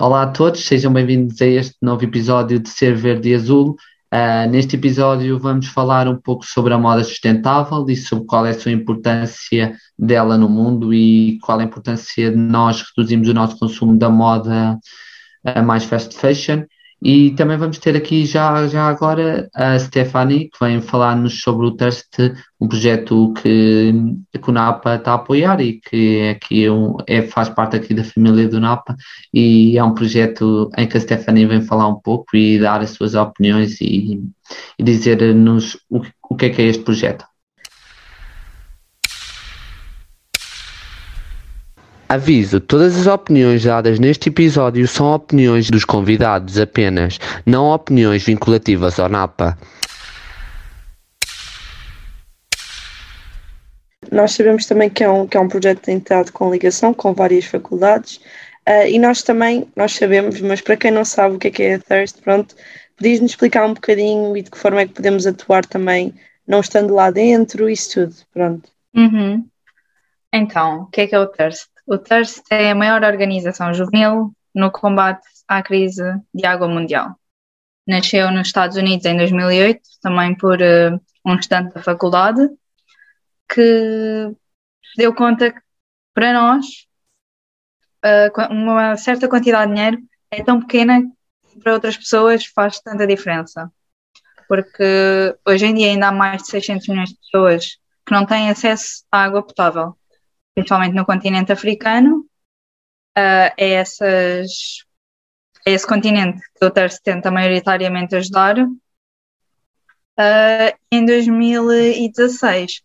Olá a todos, sejam bem-vindos a este novo episódio de Ser Verde e Azul. Uh, neste episódio vamos falar um pouco sobre a moda sustentável e sobre qual é a sua importância dela no mundo e qual a importância de nós reduzirmos o nosso consumo da moda uh, mais fast fashion e também vamos ter aqui já, já agora a Stephanie, que vem falar-nos sobre o Thirst, um projeto que, que o NAPA está a apoiar e que é aqui um, é, faz parte aqui da família do NAPA e é um projeto em que a Stephanie vem falar um pouco e dar as suas opiniões e, e dizer-nos o, o que é que é este projeto. Aviso: todas as opiniões dadas neste episódio são opiniões dos convidados apenas, não opiniões vinculativas ao NAPA. Nós sabemos também que é um, que é um projeto tentado com ligação com várias faculdades uh, e nós também, nós sabemos, mas para quem não sabe o que é que é a Thirst, pronto, podias-nos explicar um bocadinho e de que forma é que podemos atuar também, não estando lá dentro, isso tudo, pronto. Uhum. Então, o que é que é o Thirst? O TERST é a maior organização juvenil no combate à crise de água mundial. Nasceu nos Estados Unidos em 2008, também por uh, um estudante da faculdade, que deu conta que, para nós, uh, uma certa quantidade de dinheiro é tão pequena que para outras pessoas faz tanta diferença. Porque hoje em dia ainda há mais de 600 milhões de pessoas que não têm acesso à água potável principalmente no continente africano, uh, é, essas, é esse continente que o TERS tenta maioritariamente ajudar. Uh, em 2016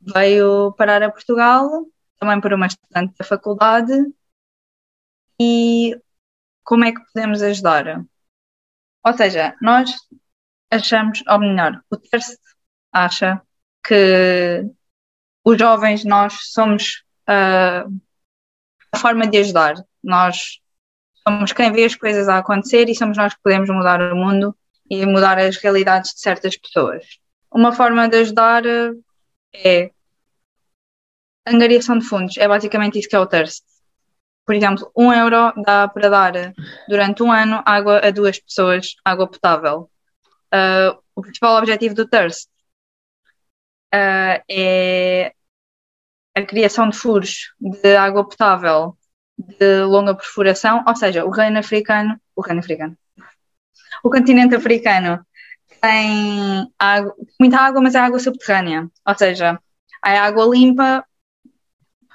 veio parar a Portugal, também por uma estudante da faculdade, e como é que podemos ajudar? Ou seja, nós achamos, ou melhor, o TERS acha que os jovens, nós somos uh, a forma de ajudar. Nós somos quem vê as coisas a acontecer e somos nós que podemos mudar o mundo e mudar as realidades de certas pessoas. Uma forma de ajudar é angariação de fundos. É basicamente isso que é o Thirst. Por exemplo, um euro dá para dar durante um ano água a duas pessoas, água potável. Uh, o principal objetivo do Thirst uh, é a criação de furos de água potável de longa perfuração, ou seja, o reino africano, o reino africano, o continente africano tem água, muita água, mas é água subterrânea, ou seja, é água limpa,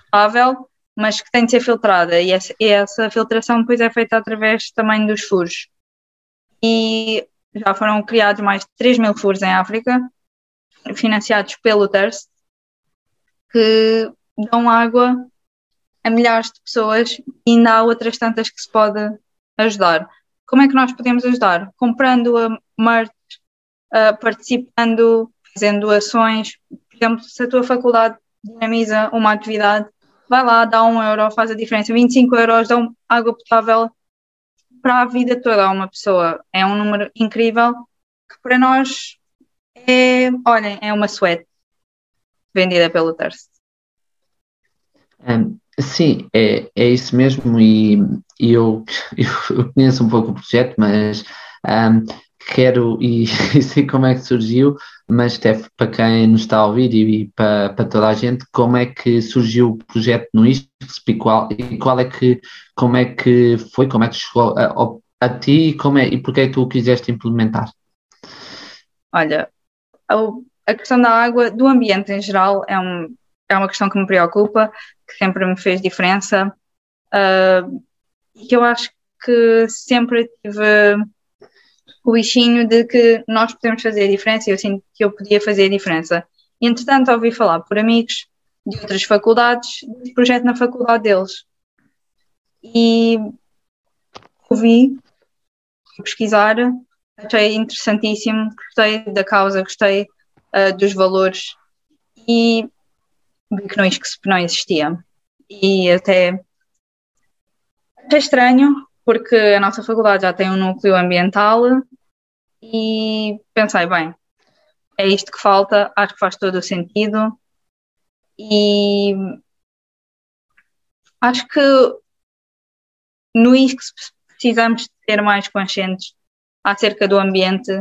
potável, mas que tem de ser filtrada e essa, e essa filtração depois é feita através também dos furos. E já foram criados mais de 3 mil furos em África, financiados pelo TERS, que dão água a milhares de pessoas e ainda há outras tantas que se pode ajudar. Como é que nós podemos ajudar? Comprando a merch, uh, participando, fazendo ações. Por exemplo, se a tua faculdade dinamiza uma atividade, vai lá, dá um euro, faz a diferença. 25 euros dão água potável para a vida toda a uma pessoa. É um número incrível que para nós é, olhem, é uma suéte vendida pelo Terce. Um, sim, é, é isso mesmo e, e eu, eu, conheço um pouco o projeto, mas um, quero e, e, sei como é que surgiu, mas Steph, para quem nos está a ouvir e, e para, para toda a gente, como é que surgiu o projeto no ISPSP e qual, e qual é que, como é que foi, como é que chegou a, a ti e, como é, e porque é que tu o quiseste implementar? Olha, a questão da água, do ambiente em geral, é, um, é uma questão que me preocupa, que sempre me fez diferença uh, e que eu acho que sempre tive o bichinho de que nós podemos fazer a diferença e eu sinto que eu podia fazer a diferença. Entretanto, ouvi falar por amigos de outras faculdades, de projeto na faculdade deles. E ouvi, pesquisar, achei interessantíssimo, gostei da causa, gostei uh, dos valores e vi que não, não existia. E até achei estranho, porque a nossa faculdade já tem um núcleo ambiental e pensei, bem, é isto que falta, acho que faz todo o sentido e acho que no ISCS precisamos ser mais conscientes acerca do ambiente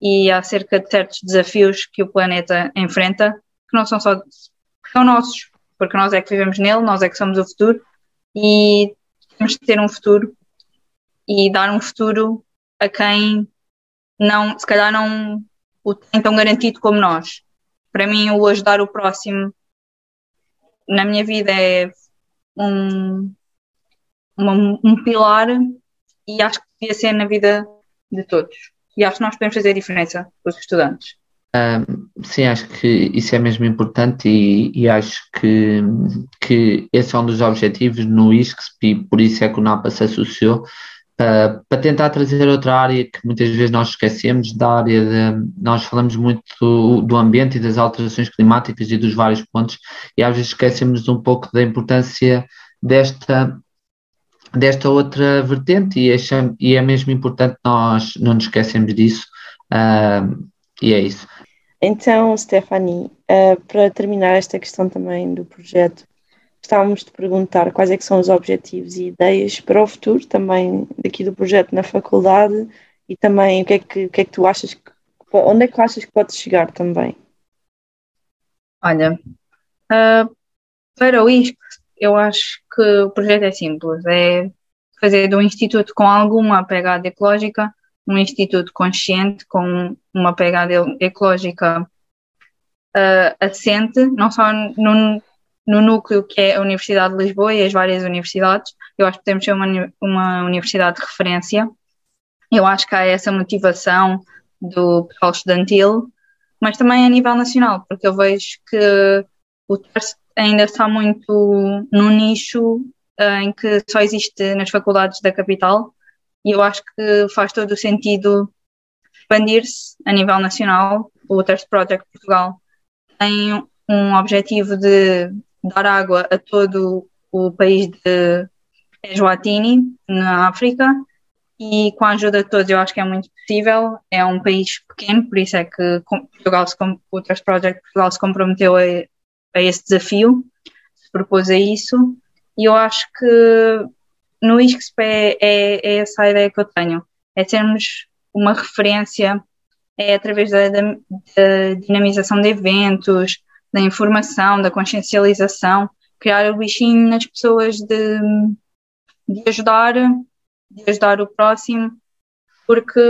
e acerca de certos desafios que o planeta enfrenta, que não são só são nossos, porque nós é que vivemos nele, nós é que somos o futuro e temos de ter um futuro e dar um futuro a quem não, se calhar não o tem tão garantido como nós. Para mim, o ajudar o próximo na minha vida é um, uma, um pilar e acho que devia ser na vida de todos. E acho que nós podemos fazer a diferença com os estudantes. Um, sim, acho que isso é mesmo importante e, e, acho que, que esse é um dos objetivos no ISCSP por isso é que o NAPA se associou uh, para tentar trazer outra área que muitas vezes nós esquecemos, da área de, nós falamos muito do, do ambiente e das alterações climáticas e dos vários pontos e às vezes esquecemos um pouco da importância desta desta outra vertente e, acham, e é mesmo importante nós não nos esquecermos disso uh, e é isso. Então, Stephanie, uh, para terminar esta questão também do projeto, estávamos de perguntar quais é que são os objetivos e ideias para o futuro também daqui do projeto na faculdade e também o que é que, o que, é que tu achas que, onde é que achas que pode chegar também? Olha, uh, para o ISC eu acho que o projeto é simples, é fazer de um instituto com alguma pegada ecológica um instituto consciente com uma pegada ecológica uh, assente, não só no, no núcleo que é a Universidade de Lisboa e as várias universidades. Eu acho que temos ser uma, uma universidade de referência. Eu acho que há essa motivação do pessoal estudantil, mas também a nível nacional, porque eu vejo que o TERS ainda está muito no nicho uh, em que só existe nas faculdades da capital e eu acho que faz todo o sentido expandir-se a nível nacional. O Thirst Project Portugal tem um objetivo de dar água a todo o país de Eswatini, na África, e com a ajuda de todos eu acho que é muito possível. É um país pequeno, por isso é que Portugal se, o Thirst Project Portugal se comprometeu a, a esse desafio, se propôs a isso, e eu acho que no ISCSP é, é, é, essa a ideia que eu tenho, é sermos uma referência, é através da, da, da dinamização de eventos, da informação, da consciencialização, criar o bichinho nas pessoas de, de ajudar, de ajudar o próximo, porque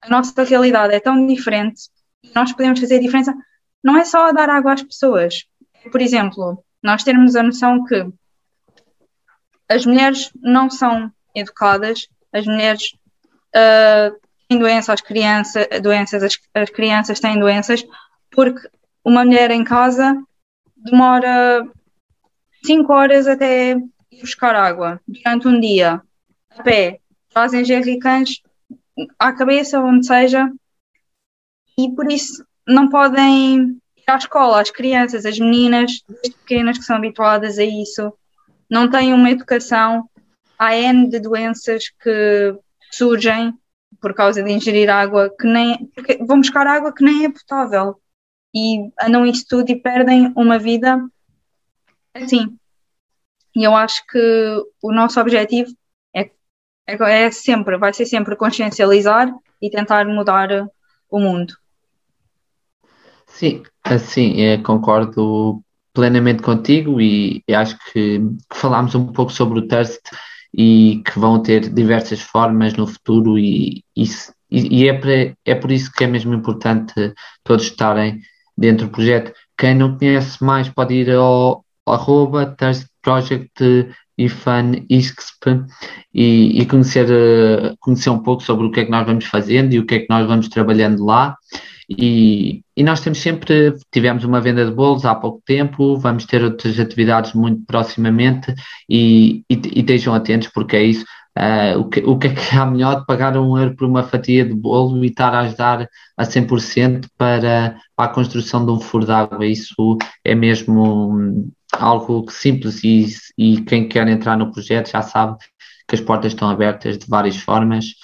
a nossa realidade é tão diferente e nós podemos fazer a diferença não é só dar água às pessoas. Por exemplo, nós termos a noção que as mulheres não são educadas, as mulheres uh, têm doenças, as crianças, doenças as, as crianças têm doenças, porque uma mulher em casa demora 5 horas até ir buscar água durante um dia, a pé, trazem jerrycans à cabeça, onde seja, e por isso não podem ir à escola, as crianças, as meninas, pequenas que são habituadas a isso, não têm uma educação. Há N de doenças que surgem por causa de ingerir água que nem. Porque vão buscar água que nem é potável e andam isso tudo e perdem uma vida assim. E eu acho que o nosso objetivo é, é, é sempre, vai ser sempre consciencializar e tentar mudar o mundo. Sim, assim, é, concordo plenamente contigo e, e acho que, que, falámos um pouco sobre o Thirst e que vão ter diversas formas no futuro e, e, e é, é por isso que é mesmo importante todos estarem dentro do projeto. Quem não conhece mais pode ir ao arroba Thirst Project IFAN ISCSP e, e conhecer, conhecer um pouco sobre o que é que nós vamos fazendo e o que é que nós vamos trabalhando lá e, e, nós temos sempre, tivemos uma venda de bolos há pouco tempo, vamos ter outras atividades muito proximamente e, e, e estejam atentos porque é isso. Uh, o, que, o que é que há melhor de pagar um euro por uma fatia de bolo e estar a ajudar a 100% para, para a construção de um furo de água? Isso é mesmo algo simples e, e quem quer entrar no projeto já sabe que as portas estão abertas de várias formas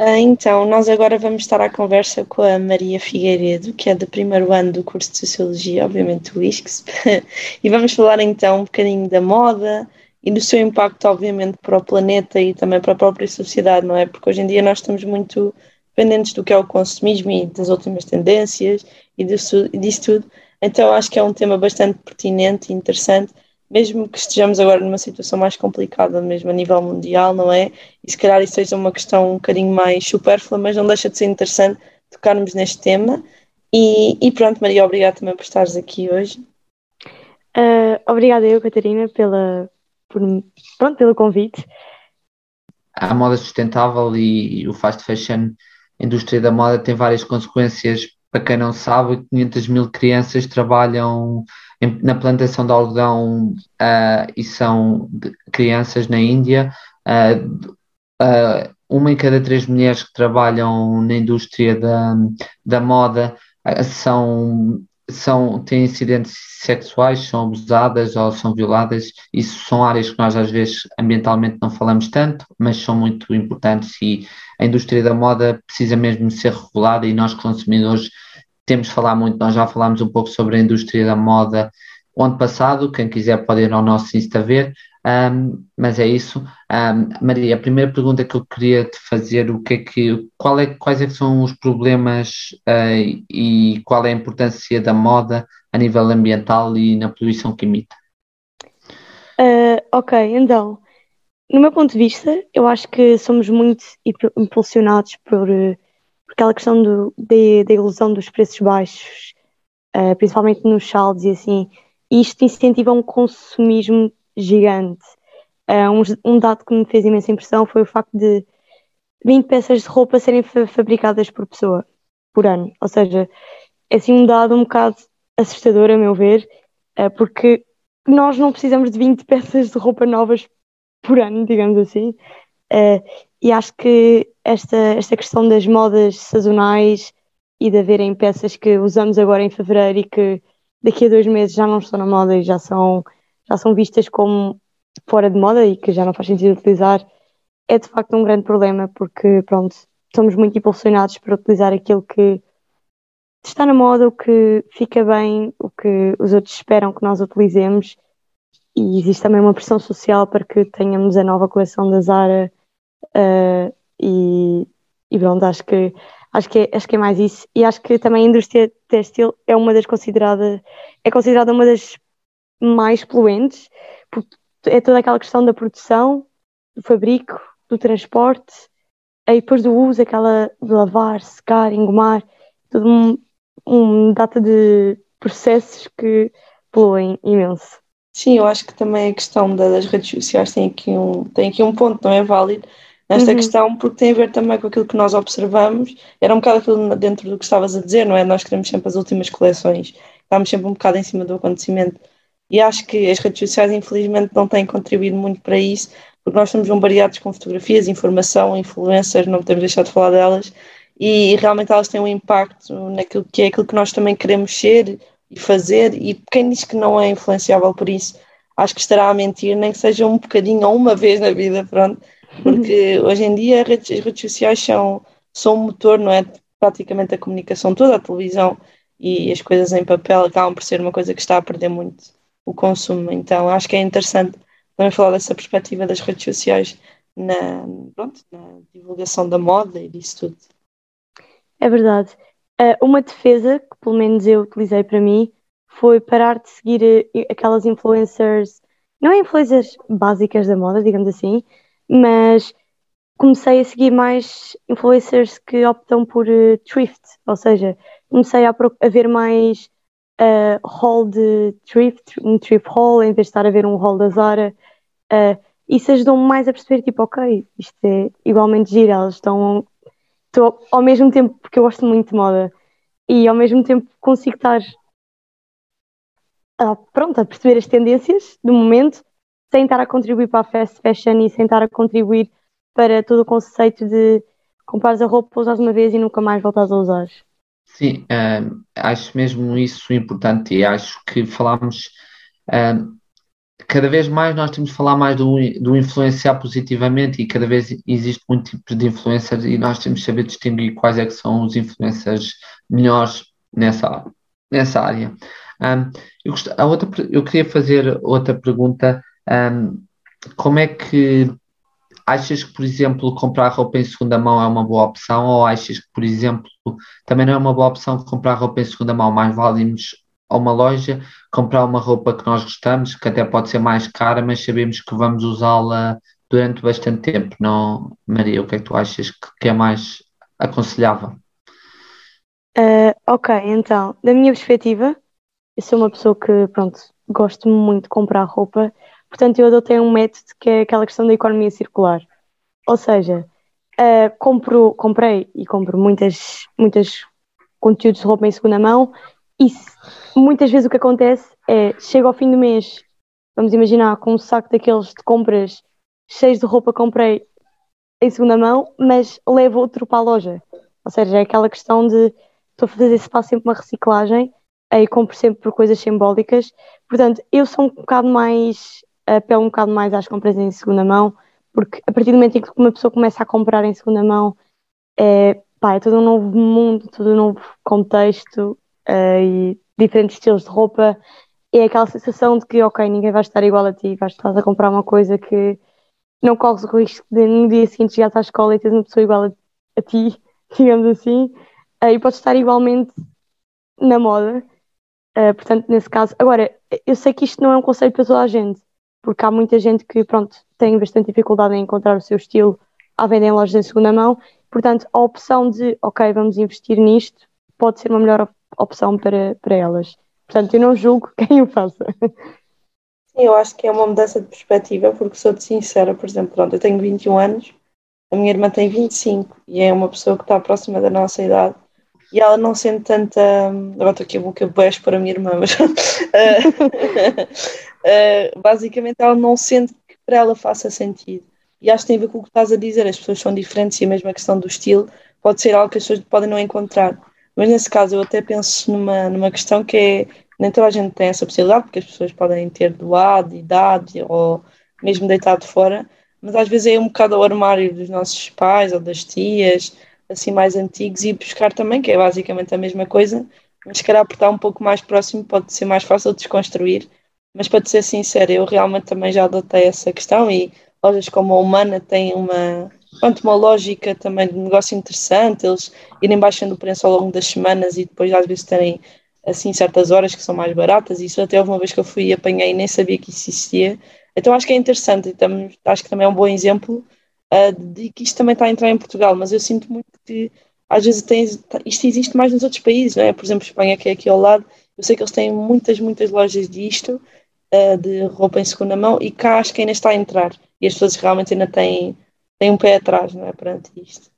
então, nós agora vamos estar à conversa com a Maria Figueiredo, que é do primeiro ano do curso de Sociologia, obviamente o ISCS, e vamos falar então um bocadinho da moda e do seu impacto, obviamente, para o planeta e também para a própria sociedade, não é? Porque hoje em dia nós estamos muito dependentes do que é o consumismo e das últimas tendências e disso, disso tudo. Então acho que é um tema bastante pertinente e interessante, mesmo que estejamos agora numa situação mais complicada, mesmo a nível mundial, não é? E se calhar isso seja uma questão um bocadinho mais supérflua, mas não deixa de ser interessante tocarmos neste tema. E, e pronto, Maria, obrigada também por estares aqui hoje. Uh, obrigada eu, Catarina, pela, por, pronto, pelo convite. A moda sustentável e, e o fast fashion, a indústria da moda tem várias consequências. Para quem não sabe, 500 mil crianças trabalham na plantação de algodão uh, e são crianças na Índia. Uh, uma em cada três mulheres que trabalham na indústria da, da moda são são, têm incidentes sexuais, são abusadas ou são violadas. Isso são áreas que nós às vezes ambientalmente não falamos tanto, mas são muito importantes e a indústria da moda precisa mesmo ser regulada e nós consumidores temos de falar muito. Nós já falámos um pouco sobre a indústria da moda o ano passado, quem quiser pode ir ao nosso Insta ver, um, mas é isso. Um, Maria, a primeira pergunta que eu queria te fazer, o que é que, qual é, quais é são os problemas uh, e qual é a importância da moda a nível ambiental e na poluição que emite? Uh, ok, então, no meu ponto de vista, eu acho que somos muito impulsionados por, por aquela questão do, da ilusão dos preços baixos, uh, principalmente nos saldos e assim. Isto incentiva um consumismo gigante. Uh, um, um, dado que me fez imensa impressão foi o facto de 20 peças de roupa serem fa fabricadas por pessoa, por ano. Ou seja, é assim um dado um bocado assustador, a meu ver, uh, porque nós não precisamos de 20 peças de roupa novas por ano, digamos assim. E acho que esta, esta questão das modas sazonais e de haverem peças que usamos agora em fevereiro e que daqui a dois meses já não estão na moda e já são já são vistas como fora de moda e que já não faz sentido utilizar, é de facto um grande problema porque, pronto, somos muito impulsionados para utilizar aquilo que está na moda, o que fica bem, o que os outros esperam que nós utilizemos. E existe também uma pressão social para que tenhamos a nova coleção da Zara uh, e, e pronto, acho que acho que, é, acho que é mais isso e acho que também a indústria têxtil é uma das consideradas é considerada uma das mais poluentes, porque é toda aquela questão da produção, do fabrico, do transporte, aí depois do uso, aquela de lavar, secar, engomar, tudo um, um data de processos que poluem imenso. Sim, eu acho que também a questão das redes sociais tem aqui um, tem aqui um ponto, não é válido, nesta uhum. questão, porque tem a ver também com aquilo que nós observamos. Era um bocado aquilo dentro do que estavas a dizer, não é? Nós queremos sempre as últimas coleções, estamos sempre um bocado em cima do acontecimento. E acho que as redes sociais, infelizmente, não têm contribuído muito para isso, porque nós somos bombardeados com fotografias, informação, influências, não podemos deixar de falar delas, e realmente elas têm um impacto naquilo que é aquilo que nós também queremos ser e fazer, e quem diz que não é influenciável por isso, acho que estará a mentir, nem que seja um bocadinho ou uma vez na vida, pronto, porque hoje em dia as redes, as redes sociais são, são um motor, não é? Praticamente a comunicação toda, a televisão e as coisas em papel acabam por ser uma coisa que está a perder muito o consumo. Então acho que é interessante também falar dessa perspectiva das redes sociais na, pronto, na divulgação da moda e disso tudo. É verdade. Uh, uma defesa que pelo menos eu utilizei para mim foi parar de seguir uh, aquelas influencers, não é influencers básicas da moda, digamos assim, mas comecei a seguir mais influencers que optam por uh, thrift, ou seja, comecei a, a ver mais uh, hall de thrift, um thrift hall, em vez de estar a ver um hall da Zara. Uh, isso ajudou-me mais a perceber, tipo, ok, isto é igualmente giro, elas estão, estão ao mesmo tempo, porque eu gosto muito de moda, e ao mesmo tempo consigo estar pronto, a perceber as tendências do momento, sem estar a contribuir para a fast fashion e sem estar a contribuir para todo o conceito de comprares a roupa, usas uma vez e nunca mais voltas a usar. Sim, uh, acho mesmo isso importante e acho que falamos uh, cada vez mais nós temos de falar mais do, do influenciar positivamente e cada vez existe muito tipo de influencers e nós temos de saber distinguir quais é que são os influencers melhores nessa, nessa área. Um, eu, gost, a outra, eu queria fazer outra pergunta um, como é que achas que, por exemplo, comprar roupa em segunda mão é uma boa opção ou achas que, por exemplo, também não é uma boa opção comprar roupa em segunda mão, mais vale irmos a uma loja, comprar uma roupa que nós gostamos, que até pode ser mais cara, mas sabemos que vamos usá-la durante bastante tempo, não? Maria, o que é que tu achas que é mais aconselhável? Uh, ok, então, da minha perspectiva, eu sou uma pessoa que, pronto, gosto muito de comprar roupa, portanto eu adotei um método que é aquela questão da economia circular. Ou seja, uh, compro, comprei e compro muitas, muitas conteúdos de roupa em segunda mão e muitas vezes o que acontece é, chega ao fim do mês, vamos imaginar, com um saco daqueles de compras cheios de roupa comprei em segunda mão, mas levo outro para a loja. Ou seja, é aquela questão de estou a fazer esse passo sempre uma reciclagem aí compro sempre por coisas simbólicas. Portanto, eu sou um bocado mais, apelo um bocado mais às compras em segunda mão, porque a partir do momento em que uma pessoa começa a comprar em segunda mão, é, pá, é todo um novo mundo, todo um novo contexto uh, e diferentes estilos de roupa. É aquela sensação de que, ok, ninguém vai estar igual a ti, vais estar a comprar uma coisa que não corres o risco de no dia seguinte chegares à escola e teres uma pessoa igual a, a ti, digamos assim, uh, e podes estar igualmente na moda. Uh, portanto, nesse caso, agora, eu sei que isto não é um conselho para toda a gente, porque há muita gente que, pronto, tem bastante dificuldade em encontrar o seu estilo à venda em lojas em segunda mão, portanto, a opção de, ok, vamos investir nisto, pode ser uma melhor opção para, para elas. Portanto, eu não julgo quem o faça. Eu acho que é uma mudança de perspectiva, porque sou-te sincera, por exemplo, pronto, eu tenho 21 anos, a minha irmã tem 25 e é uma pessoa que está próxima da nossa idade e ela não sente tanta. Agora estou aqui a boca beijo para a minha irmã, mas. uh, basicamente, ela não sente que para ela faça sentido. E acho que tem a ver com o que estás a dizer, as pessoas são diferentes e a mesma questão do estilo pode ser algo que as pessoas podem não encontrar. Mas nesse caso, eu até penso numa, numa questão que é: nem toda a gente tem essa possibilidade, porque as pessoas podem ter doado, idade ou mesmo deitado fora, mas às vezes é um bocado ao armário dos nossos pais ou das tias assim mais antigos e buscar também, que é basicamente a mesma coisa, mas se calhar por estar um pouco mais próximo pode ser mais fácil de desconstruir. Mas para te ser sincero, eu realmente também já adotei essa questão e lojas como a Humana têm uma, quanto uma lógica também de negócio interessante, eles irem baixando o preço ao longo das semanas e depois às vezes terem assim certas horas que são mais baratas, isso até houve uma vez que eu fui e apanhei e nem sabia que isso existia. Então acho que é interessante e acho que também é um bom exemplo uh, de que isto também está a entrar em Portugal, mas eu sinto muito que às vezes tem, isto existe mais nos outros países, não é? Por exemplo, Espanha, que é aqui ao lado, eu sei que eles têm muitas, muitas lojas disto, uh, de roupa em segunda mão, e cá acho que ainda está a entrar, e as pessoas realmente ainda têm, têm um pé atrás, não é? Perante isto.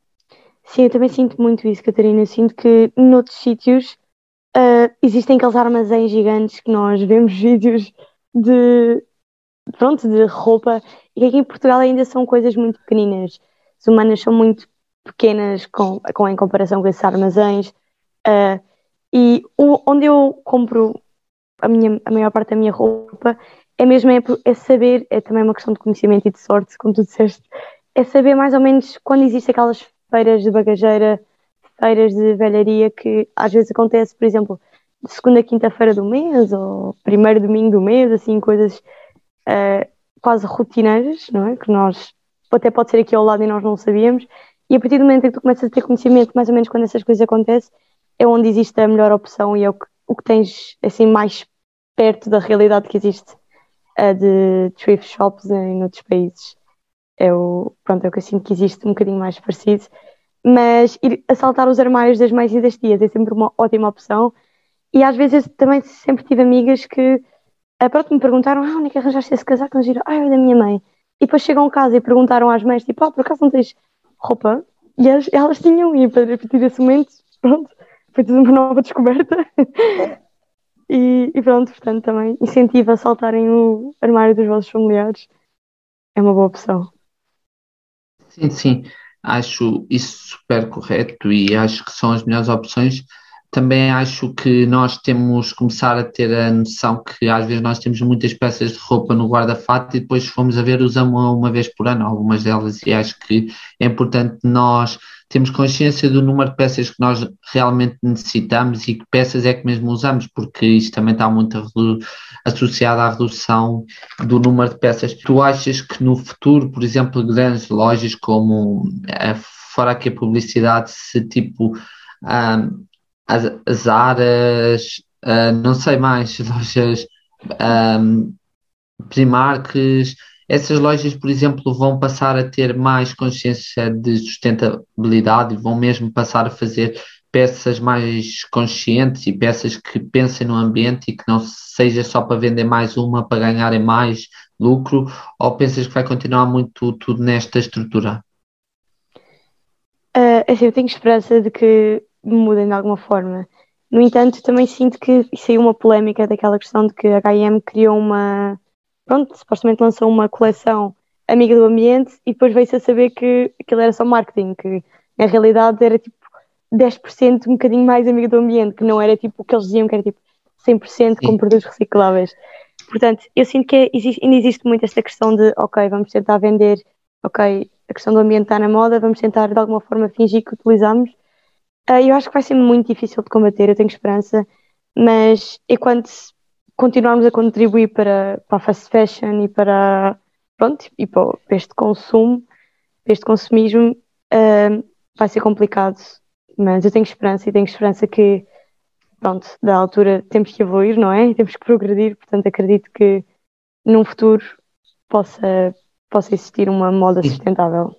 Sim, eu também sinto muito isso, Catarina. Eu sinto que noutros sítios uh, existem aqueles armazéns gigantes que nós vemos vídeos de, pronto, de roupa e aqui em Portugal ainda são coisas muito pequeninas. As humanas são muito pequenas com, com, em comparação com esses armazéns. Uh, e o, onde eu compro a, minha, a maior parte da minha roupa é mesmo é, é, saber, é também uma questão de conhecimento e de sorte, como tu disseste, é saber mais ou menos quando existem aquelas feiras de bagageira, feiras de velharia que às vezes acontece, por exemplo, segunda quinta-feira do mês ou primeiro domingo do mês, assim, coisas uh, quase rotineiras, não é? Que nós, até pode ser aqui ao lado e nós não sabíamos, e a partir do momento em que tu começas a ter conhecimento, mais ou menos quando essas coisas acontecem, é onde existe a melhor opção e é o que, o que tens assim mais perto da realidade que existe de thrift shops em outros países. É o, pronto, é o que eu sinto que existe um bocadinho mais parecido. Mas ir assaltar os armários das mães e das tias é sempre uma ótima opção. E às vezes também sempre tive amigas que a pronto, me perguntaram, ah, onde é que arranjaste esse casaco? Não giro, ah, é da minha mãe. E depois chegam a casa e perguntaram às mães, tipo, ah, por acaso não tens roupa? E elas, elas tinham, e a partir desse momento, pronto, foi tudo uma nova descoberta. E, e, pronto, portanto, também incentiva a saltarem o armário dos vossos familiares. É uma boa opção. Sim, sim, acho isso super correto e acho que são as melhores opções também acho que nós temos que começar a ter a noção que às vezes nós temos muitas peças de roupa no guarda-fato e depois fomos a ver usamos uma vez por ano algumas delas e acho que é importante nós temos consciência do número de peças que nós realmente necessitamos e que peças é que mesmo usamos, porque isto também está muito associado à redução do número de peças. Tu achas que no futuro, por exemplo, grandes lojas como, eh, fora aqui a publicidade, se tipo as, as aras, uh, não sei mais, lojas um, Primarks, essas lojas, por exemplo, vão passar a ter mais consciência de sustentabilidade e vão mesmo passar a fazer peças mais conscientes e peças que pensem no ambiente e que não seja só para vender mais uma para ganharem mais lucro, ou pensas que vai continuar muito tudo nesta estrutura? Uh, assim, eu tenho esperança de que mudem de alguma forma. No entanto, também sinto que saiu uma polémica daquela questão de que a H&M criou uma, pronto, supostamente lançou uma coleção amiga do ambiente e depois veio-se a saber que aquilo era só marketing, que na realidade era tipo 10% um bocadinho mais amiga do ambiente, que não era tipo o que eles diziam que era tipo 100% com produtos recicláveis. Portanto, eu sinto que existe, ainda existe muito esta questão de, ok, vamos tentar vender, ok, a questão do ambiente está na moda, vamos tentar de alguma forma fingir que utilizamos. Uh, eu acho que vai ser muito difícil de combater, eu tenho esperança, mas enquanto continuarmos a contribuir para, para a fast fashion e para, pronto, e para, este consumo, para este consumismo, uh, vai ser complicado. Mas eu tenho esperança e tenho esperança que, pronto, da altura temos que evoluir, não é? Temos que progredir, portanto acredito que num futuro possa possa existir uma moda sustentável.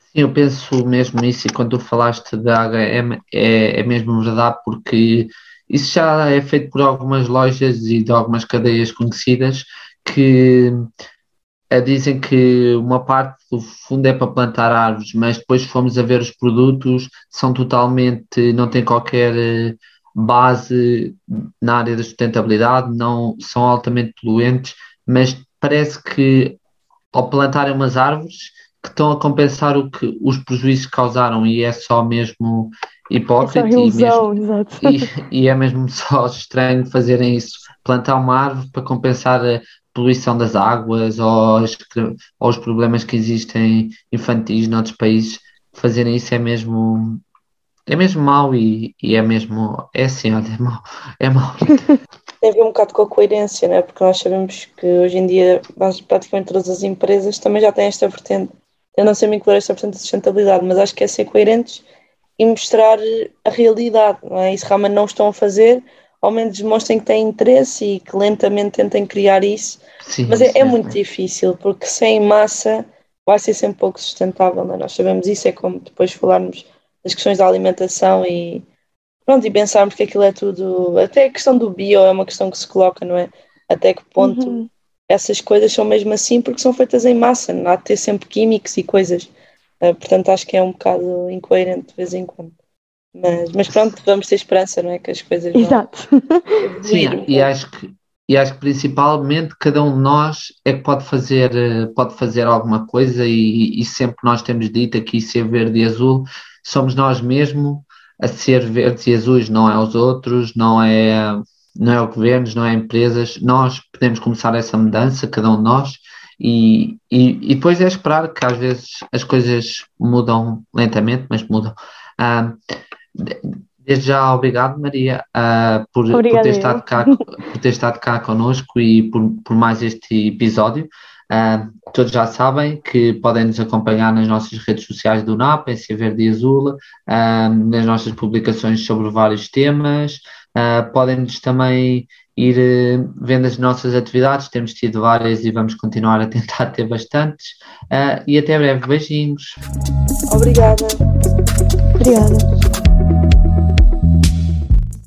Sim, eu penso mesmo nisso e quando tu falaste da HM é, é mesmo verdade porque isso já é feito por algumas lojas e de algumas cadeias conhecidas que eh, dizem que uma parte do fundo é para plantar árvores, mas depois fomos a ver os produtos, são totalmente, não têm qualquer eh, base na área da sustentabilidade, não são altamente poluentes, mas parece que ao plantarem umas árvores que estão a compensar o que os prejuízos que causaram e é só mesmo hipócrita é só ilusão, e, mesmo, e, e, é mesmo só estranho fazerem isso, plantar uma árvore para compensar a poluição das águas ou, as, ou os problemas que existem infantis noutros países, fazerem isso é mesmo é mesmo mau e, e é mesmo é assim, olha, é mau, é mau. tem a ver um bocado com a coerência, né? porque nós sabemos que hoje em dia praticamente todas as empresas também já têm esta vertente. Eu não sei me incluir esta vertente de sustentabilidade, mas acho que é ser coerentes e mostrar a realidade. Não é? E se realmente não estão a fazer, ao menos demonstrem que têm interesse e que lentamente tentem criar isso. Sim, mas é, é, muito difícil, porque sem massa vai ser sempre pouco sustentável. É? Nós sabemos isso, é como depois falarmos das questões da alimentação e Pronto, e pensarmos que aquilo é tudo. Até a questão do bio é uma questão que se coloca, não é? Até que ponto uhum. essas coisas são mesmo assim porque são feitas em massa, não há de ter sempre químicos e coisas. Uh, portanto, acho que é um bocado incoerente de vez em quando. Mas, mas pronto, vamos ter esperança, não é? Que as coisas. Exato. Sim, e acho que. E acho que principalmente cada um de nós é que pode fazer, pode fazer alguma coisa e, e sempre nós temos dito aqui ser verde e azul, somos nós mesmos a ser verdes e azuis, não é os outros, não é, não é o governo, não é empresas. Nós podemos começar essa mudança, cada um de nós, e, e, e depois é esperar que às vezes as coisas mudam lentamente, mas mudam. Uh, desde já, obrigado, Maria, uh, por, por, ter estado cá, por ter estado cá connosco e por, por mais este episódio. Uh, todos já sabem que podem nos acompanhar nas nossas redes sociais do NAP, em Verde e Azul, uh, nas nossas publicações sobre vários temas. Uh, Podem-nos também ir vendo as nossas atividades, temos tido várias e vamos continuar a tentar ter bastantes. e até breve, beijinhos. Obrigada. Obrigada.